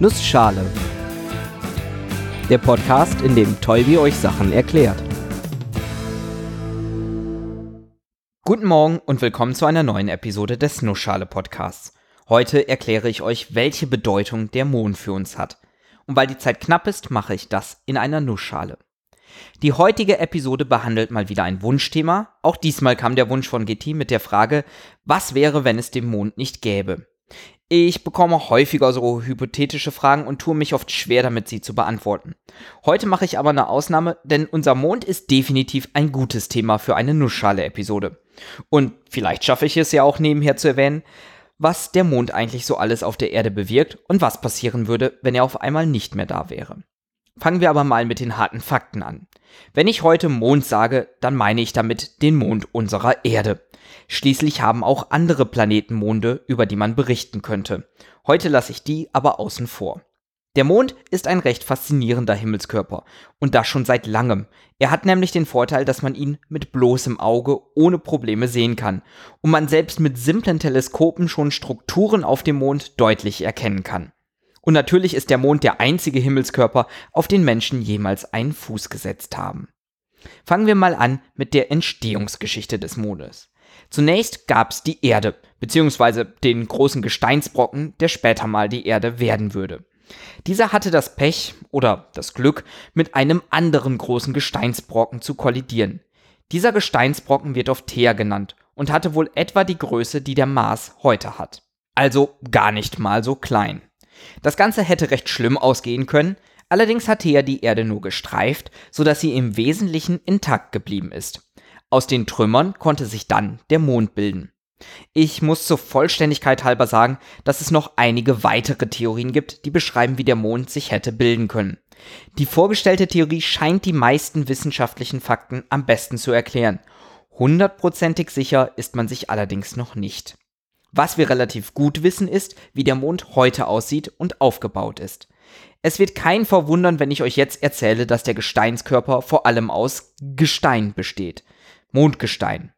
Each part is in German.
Nussschale. Der Podcast, in dem Tolbi euch Sachen erklärt. Guten Morgen und willkommen zu einer neuen Episode des Nussschale Podcasts. Heute erkläre ich euch, welche Bedeutung der Mond für uns hat. Und weil die Zeit knapp ist, mache ich das in einer Nussschale. Die heutige Episode behandelt mal wieder ein Wunschthema. Auch diesmal kam der Wunsch von GT mit der Frage, was wäre, wenn es den Mond nicht gäbe? Ich bekomme häufiger so hypothetische Fragen und tue mich oft schwer damit, sie zu beantworten. Heute mache ich aber eine Ausnahme, denn unser Mond ist definitiv ein gutes Thema für eine Nussschale-Episode. Und vielleicht schaffe ich es ja auch nebenher zu erwähnen, was der Mond eigentlich so alles auf der Erde bewirkt und was passieren würde, wenn er auf einmal nicht mehr da wäre. Fangen wir aber mal mit den harten Fakten an. Wenn ich heute Mond sage, dann meine ich damit den Mond unserer Erde. Schließlich haben auch andere Planeten Monde, über die man berichten könnte. Heute lasse ich die aber außen vor. Der Mond ist ein recht faszinierender Himmelskörper und das schon seit langem. Er hat nämlich den Vorteil, dass man ihn mit bloßem Auge ohne Probleme sehen kann und man selbst mit simplen Teleskopen schon Strukturen auf dem Mond deutlich erkennen kann. Und natürlich ist der Mond der einzige Himmelskörper, auf den Menschen jemals einen Fuß gesetzt haben. Fangen wir mal an mit der Entstehungsgeschichte des Mondes. Zunächst gab es die Erde, beziehungsweise den großen Gesteinsbrocken, der später mal die Erde werden würde. Dieser hatte das Pech oder das Glück, mit einem anderen großen Gesteinsbrocken zu kollidieren. Dieser Gesteinsbrocken wird oft Thea genannt und hatte wohl etwa die Größe, die der Mars heute hat. Also gar nicht mal so klein. Das Ganze hätte recht schlimm ausgehen können, allerdings hat Thea die Erde nur gestreift, sodass sie im Wesentlichen intakt geblieben ist. Aus den Trümmern konnte sich dann der Mond bilden. Ich muss zur Vollständigkeit halber sagen, dass es noch einige weitere Theorien gibt, die beschreiben, wie der Mond sich hätte bilden können. Die vorgestellte Theorie scheint die meisten wissenschaftlichen Fakten am besten zu erklären. Hundertprozentig sicher ist man sich allerdings noch nicht. Was wir relativ gut wissen ist, wie der Mond heute aussieht und aufgebaut ist. Es wird kein verwundern, wenn ich euch jetzt erzähle, dass der Gesteinskörper vor allem aus Gestein besteht. Mondgestein.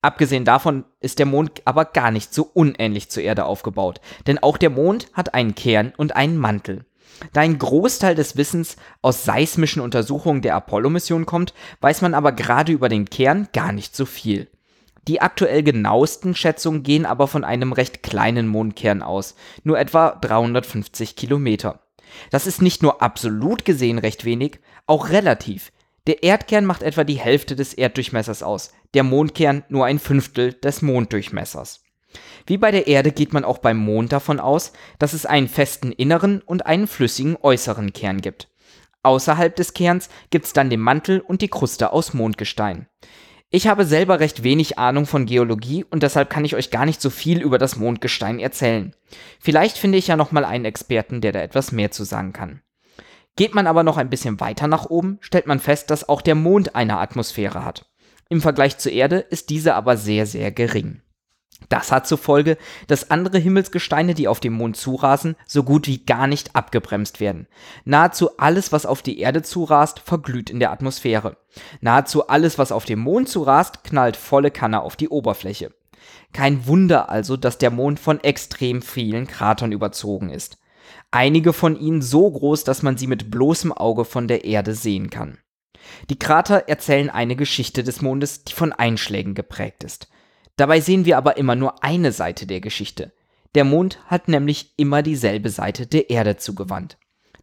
Abgesehen davon ist der Mond aber gar nicht so unähnlich zur Erde aufgebaut, denn auch der Mond hat einen Kern und einen Mantel. Da ein Großteil des Wissens aus seismischen Untersuchungen der Apollo-Mission kommt, weiß man aber gerade über den Kern gar nicht so viel. Die aktuell genauesten Schätzungen gehen aber von einem recht kleinen Mondkern aus, nur etwa 350 Kilometer. Das ist nicht nur absolut gesehen recht wenig, auch relativ. Der Erdkern macht etwa die Hälfte des Erddurchmessers aus, der Mondkern nur ein Fünftel des Monddurchmessers. Wie bei der Erde geht man auch beim Mond davon aus, dass es einen festen inneren und einen flüssigen äußeren Kern gibt. Außerhalb des Kerns gibt es dann den Mantel und die Kruste aus Mondgestein. Ich habe selber recht wenig Ahnung von Geologie und deshalb kann ich euch gar nicht so viel über das Mondgestein erzählen. Vielleicht finde ich ja noch mal einen Experten, der da etwas mehr zu sagen kann. Geht man aber noch ein bisschen weiter nach oben, stellt man fest, dass auch der Mond eine Atmosphäre hat. Im Vergleich zur Erde ist diese aber sehr, sehr gering. Das hat zur Folge, dass andere Himmelsgesteine, die auf dem Mond zurasen, so gut wie gar nicht abgebremst werden. Nahezu alles, was auf die Erde zurast, verglüht in der Atmosphäre. Nahezu alles, was auf dem Mond zurast, knallt volle Kanne auf die Oberfläche. Kein Wunder also, dass der Mond von extrem vielen Kratern überzogen ist einige von ihnen so groß, dass man sie mit bloßem Auge von der Erde sehen kann. Die Krater erzählen eine Geschichte des Mondes, die von Einschlägen geprägt ist. Dabei sehen wir aber immer nur eine Seite der Geschichte. Der Mond hat nämlich immer dieselbe Seite der Erde zugewandt.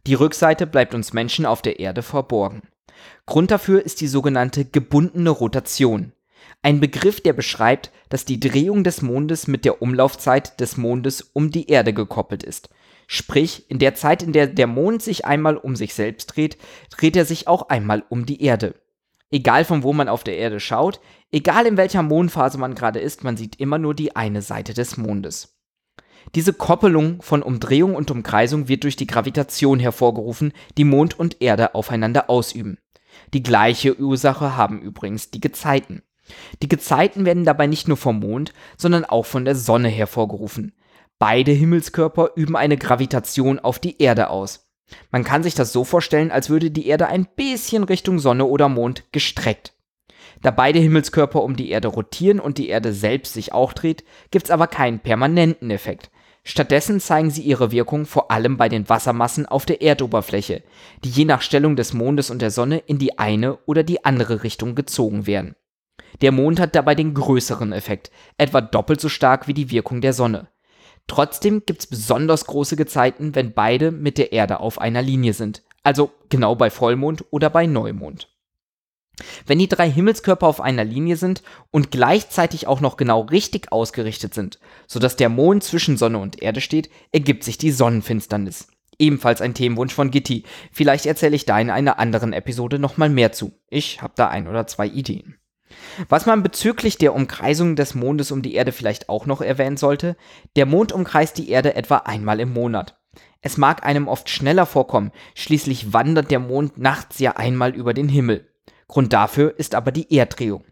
Die Rückseite bleibt uns Menschen auf der Erde verborgen. Grund dafür ist die sogenannte gebundene Rotation. Ein Begriff, der beschreibt, dass die Drehung des Mondes mit der Umlaufzeit des Mondes um die Erde gekoppelt ist. Sprich, in der Zeit, in der der Mond sich einmal um sich selbst dreht, dreht er sich auch einmal um die Erde. Egal von wo man auf der Erde schaut, egal in welcher Mondphase man gerade ist, man sieht immer nur die eine Seite des Mondes. Diese Koppelung von Umdrehung und Umkreisung wird durch die Gravitation hervorgerufen, die Mond und Erde aufeinander ausüben. Die gleiche Ursache haben übrigens die Gezeiten. Die Gezeiten werden dabei nicht nur vom Mond, sondern auch von der Sonne hervorgerufen. Beide Himmelskörper üben eine Gravitation auf die Erde aus. Man kann sich das so vorstellen, als würde die Erde ein bisschen Richtung Sonne oder Mond gestreckt. Da beide Himmelskörper um die Erde rotieren und die Erde selbst sich auch dreht, gibt's aber keinen permanenten Effekt. Stattdessen zeigen sie ihre Wirkung vor allem bei den Wassermassen auf der Erdoberfläche, die je nach Stellung des Mondes und der Sonne in die eine oder die andere Richtung gezogen werden. Der Mond hat dabei den größeren Effekt, etwa doppelt so stark wie die Wirkung der Sonne. Trotzdem gibt es besonders große Gezeiten, wenn beide mit der Erde auf einer Linie sind, also genau bei Vollmond oder bei Neumond. Wenn die drei Himmelskörper auf einer Linie sind und gleichzeitig auch noch genau richtig ausgerichtet sind, sodass der Mond zwischen Sonne und Erde steht, ergibt sich die Sonnenfinsternis. Ebenfalls ein Themenwunsch von Gitti. Vielleicht erzähle ich da in einer anderen Episode nochmal mehr zu. Ich habe da ein oder zwei Ideen. Was man bezüglich der Umkreisung des Mondes um die Erde vielleicht auch noch erwähnen sollte, der Mond umkreist die Erde etwa einmal im Monat. Es mag einem oft schneller vorkommen, schließlich wandert der Mond nachts ja einmal über den Himmel. Grund dafür ist aber die Erddrehung.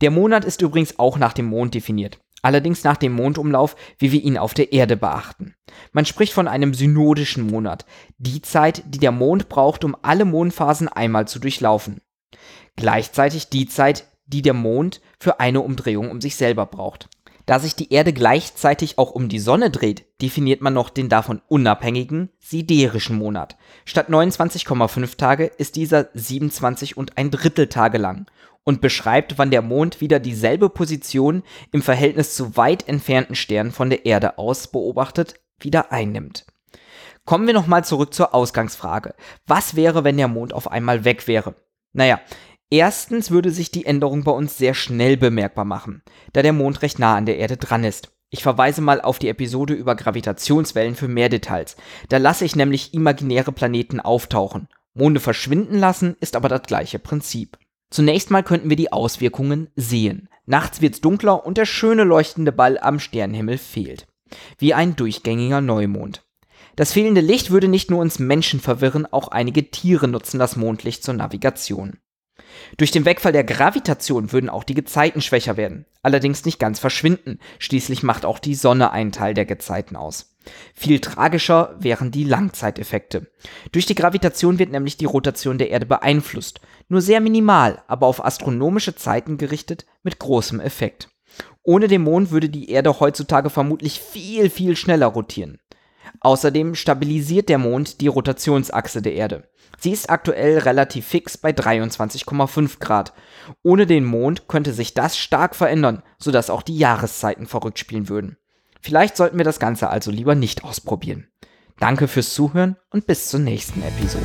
Der Monat ist übrigens auch nach dem Mond definiert, allerdings nach dem Mondumlauf, wie wir ihn auf der Erde beachten. Man spricht von einem synodischen Monat, die Zeit, die der Mond braucht, um alle Mondphasen einmal zu durchlaufen. Gleichzeitig die Zeit, die der Mond für eine Umdrehung um sich selber braucht. Da sich die Erde gleichzeitig auch um die Sonne dreht, definiert man noch den davon unabhängigen siderischen Monat. Statt 29,5 Tage ist dieser 27 und ein Drittel Tage lang und beschreibt, wann der Mond wieder dieselbe Position im Verhältnis zu weit entfernten Sternen von der Erde aus beobachtet wieder einnimmt. Kommen wir nochmal zurück zur Ausgangsfrage. Was wäre, wenn der Mond auf einmal weg wäre? Naja, Erstens würde sich die Änderung bei uns sehr schnell bemerkbar machen, da der Mond recht nah an der Erde dran ist. Ich verweise mal auf die Episode über Gravitationswellen für mehr Details. Da lasse ich nämlich imaginäre Planeten auftauchen. Monde verschwinden lassen ist aber das gleiche Prinzip. Zunächst mal könnten wir die Auswirkungen sehen. Nachts wird's dunkler und der schöne leuchtende Ball am Sternenhimmel fehlt. Wie ein durchgängiger Neumond. Das fehlende Licht würde nicht nur uns Menschen verwirren, auch einige Tiere nutzen das Mondlicht zur Navigation. Durch den Wegfall der Gravitation würden auch die Gezeiten schwächer werden, allerdings nicht ganz verschwinden, schließlich macht auch die Sonne einen Teil der Gezeiten aus. Viel tragischer wären die Langzeiteffekte. Durch die Gravitation wird nämlich die Rotation der Erde beeinflusst, nur sehr minimal, aber auf astronomische Zeiten gerichtet mit großem Effekt. Ohne den Mond würde die Erde heutzutage vermutlich viel, viel schneller rotieren. Außerdem stabilisiert der Mond die Rotationsachse der Erde. Sie ist aktuell relativ fix bei 23,5 Grad. Ohne den Mond könnte sich das stark verändern, sodass auch die Jahreszeiten verrückt spielen würden. Vielleicht sollten wir das Ganze also lieber nicht ausprobieren. Danke fürs Zuhören und bis zur nächsten Episode.